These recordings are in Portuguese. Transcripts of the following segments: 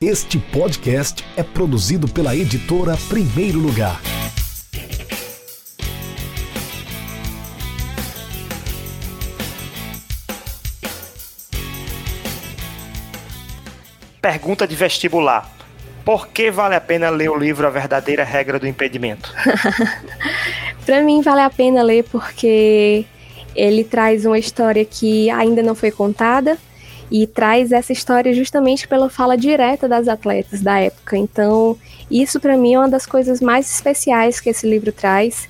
Este podcast é produzido pela editora Primeiro Lugar. Pergunta de vestibular. Por que vale a pena ler o livro A Verdadeira Regra do Impedimento? Para mim, vale a pena ler porque ele traz uma história que ainda não foi contada, e traz essa história justamente pela fala direta das atletas da época. Então, isso para mim é uma das coisas mais especiais que esse livro traz.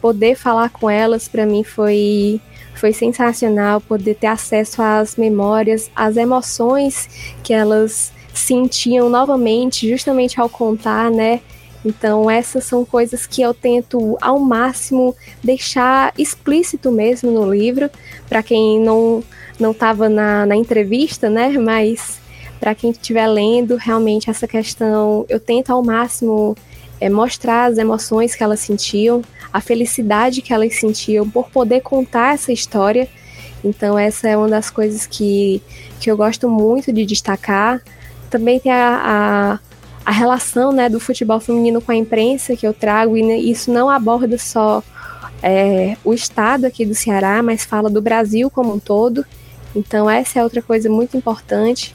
Poder falar com elas para mim foi foi sensacional, poder ter acesso às memórias, às emoções que elas sentiam novamente, justamente ao contar, né? Então, essas são coisas que eu tento ao máximo deixar explícito mesmo no livro, para quem não não estava na, na entrevista, né? Mas para quem estiver lendo, realmente essa questão eu tento ao máximo é, mostrar as emoções que elas sentiam, a felicidade que elas sentiam por poder contar essa história. Então essa é uma das coisas que, que eu gosto muito de destacar. Também tem a, a, a relação né, do futebol feminino com a imprensa que eu trago, e isso não aborda só é, o estado aqui do Ceará, mas fala do Brasil como um todo. Então, essa é outra coisa muito importante.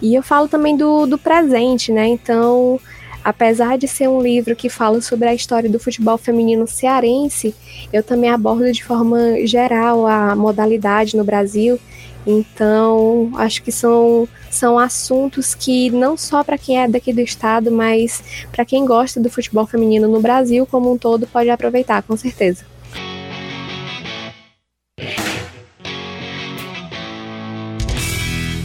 E eu falo também do, do presente, né? Então, apesar de ser um livro que fala sobre a história do futebol feminino cearense, eu também abordo de forma geral a modalidade no Brasil. Então, acho que são, são assuntos que não só para quem é daqui do estado, mas para quem gosta do futebol feminino no Brasil como um todo pode aproveitar, com certeza.